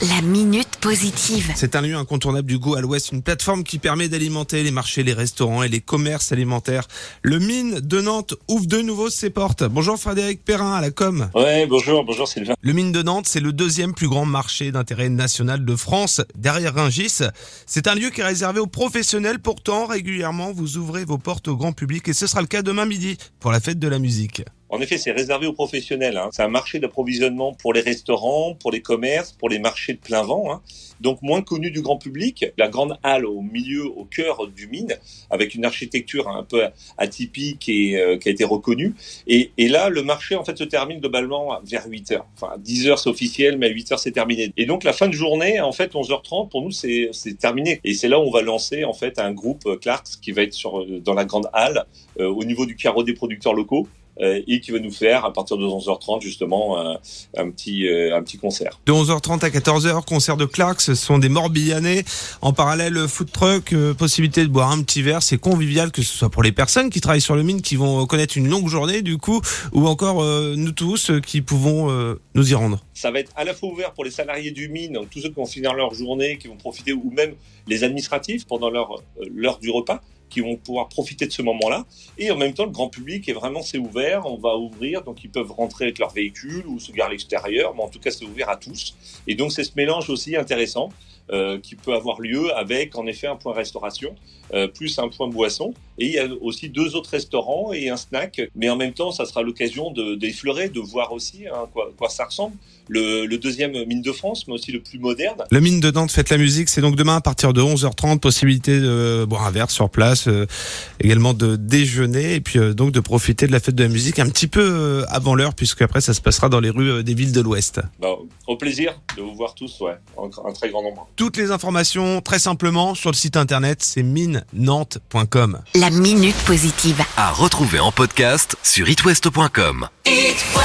La minute positive. C'est un lieu incontournable du goût à l'ouest, une plateforme qui permet d'alimenter les marchés, les restaurants et les commerces alimentaires. Le Mine de Nantes ouvre de nouveau ses portes. Bonjour Frédéric Perrin à la com. Ouais, bonjour, bonjour Sylvain. Le Mine de Nantes, c'est le deuxième plus grand marché d'intérêt national de France, derrière Ringis. C'est un lieu qui est réservé aux professionnels. Pourtant, régulièrement, vous ouvrez vos portes au grand public et ce sera le cas demain midi pour la fête de la musique. En effet, c'est réservé aux professionnels. Hein. C'est un marché d'approvisionnement pour les restaurants, pour les commerces, pour les marchés de plein vent. Hein. Donc moins connu du grand public. La grande halle au milieu, au cœur du mine, avec une architecture un peu atypique et euh, qui a été reconnue. Et, et, là, le marché en fait se termine globalement vers 8 heures. Enfin, 10 heures c'est officiel, mais à 8 heures c'est terminé. Et donc la fin de journée, en fait, 11h30 pour nous c'est terminé. Et c'est là où on va lancer en fait un groupe euh, Clarks qui va être sur dans la grande halle euh, au niveau du carreau des producteurs locaux euh, et qui va nous faire à partir de 11h30 justement un, un petit euh, un petit concert. De 11h30 à 14h, concert de Clark, ce sont des Morbihanais. En parallèle, food truck, euh, possibilité de boire un petit verre, c'est convivial que ce soit pour les personnes qui travaillent sur le mine, qui vont connaître une longue journée du coup, ou encore nous tous qui pouvons nous y rendre. Ça va être à la fois ouvert pour les salariés du mine, donc tous ceux qui vont finir leur journée, qui vont profiter, ou même les administratifs pendant leur l'heure du repas qui vont pouvoir profiter de ce moment-là. Et en même temps, le grand public est vraiment, c'est ouvert. On va ouvrir, donc ils peuvent rentrer avec leur véhicule ou se garer à l'extérieur. Mais en tout cas, c'est ouvert à tous. Et donc, c'est ce mélange aussi intéressant euh, qui peut avoir lieu avec, en effet, un point restauration, euh, plus un point boisson. Et il y a aussi deux autres restaurants et un snack. Mais en même temps, ça sera l'occasion d'effleurer, de, voir aussi hein, quoi, ça ressemble. Le, deuxième mine de France, mais aussi le plus moderne. Le mine de Nantes fête la musique, c'est donc demain à partir de 11h30, possibilité de boire un verre sur place, euh, également de déjeuner et puis euh, donc de profiter de la fête de la musique un petit peu euh, avant l'heure, puisque après ça se passera dans les rues des villes de l'Ouest. Bah, au plaisir de vous voir tous, ouais, un très grand nombre. Toutes les informations, très simplement, sur le site internet, c'est minenantes.com. La minute positive. À retrouver en podcast sur itwest.com. It